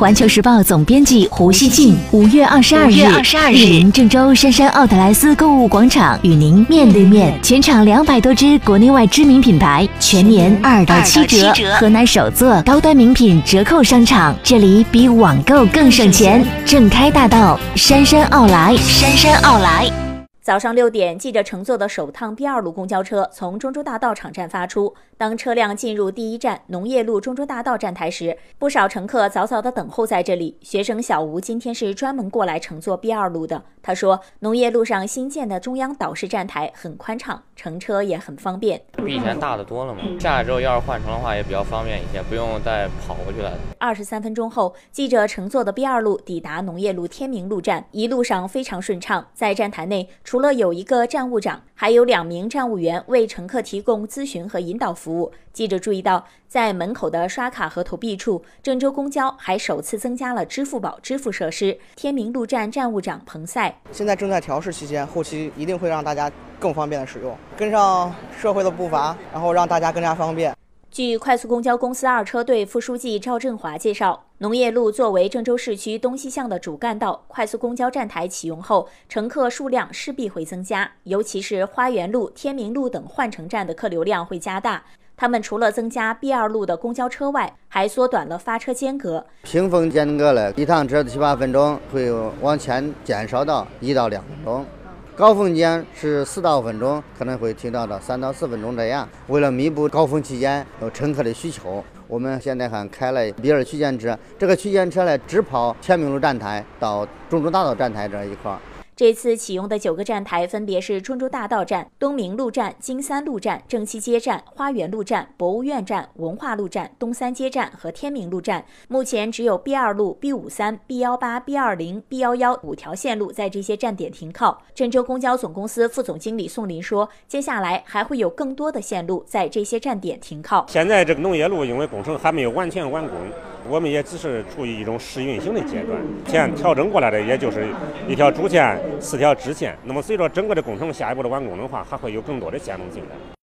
环球时报总编辑胡锡进五月二十二日，莅临郑州杉杉奥特莱斯购物广场，与您面对面。全场两百多支国内外知名品牌，全年二到七折。河南首座高端名品折扣商场，这里比网购更省钱。正开大道，杉杉奥莱，杉杉奥莱。早上六点，记者乘坐的首趟 B 二路公交车从中州大道场站发出。当车辆进入第一站农业路中州大道站台时，不少乘客早早的等候在这里。学生小吴今天是专门过来乘坐 B 二路的。他说，农业路上新建的中央岛式站台很宽敞，乘车也很方便，比以前大的多了嘛。下来之后要是换乘的话也比较方便一些，不用再跑过去了。二十三分钟后，记者乘坐的 B 二路抵达农业路天明路站，一路上非常顺畅。在站台内，除了有一个站务长，还有两名站务员为乘客提供咨询和引导服务。记者注意到，在门口的刷卡和投币处，郑州公交还首次增加了支付宝支付设施。天明路站站务长彭赛：现在正在调试期间，后期一定会让大家更方便的使用，跟上社会的步伐，然后让大家更加方便。据快速公交公司二车队副书记赵振华介绍，农业路作为郑州市区东西向的主干道，快速公交站台启用后，乘客数量势必会增加，尤其是花园路、天明路等换乘站的客流量会加大。他们除了增加 B 二路的公交车外，还缩短了发车间隔。平峰间隔了一趟车七八分钟，会往前减少到一到两分钟。高峰间是四到五分钟，可能会提到到三到四分钟这样。为了弥补高峰期间有乘客的需求，我们现在还开了 B 二区间车，这个区间车呢只跑天明路站台到中州大道站台这一块。这次启用的九个站台分别是中州大道站、东明路站、金三路站、正七街站、花园路站、博物院站、文化路站、东三街站和天明路站。目前只有 B 二路、B 五三、B 幺八、B 二零、B 幺幺五条线路在这些站点停靠。郑州公交总公司副总经理宋林说：“接下来还会有更多的线路在这些站点停靠。现在这个农业路因为工程还没有完全完工。”我们也只是处于一种试运行的阶段，现调整过来的也就是一条主线、四条支线。那么随着整个的工程下一步的完工的话，还会有更多的线路进来。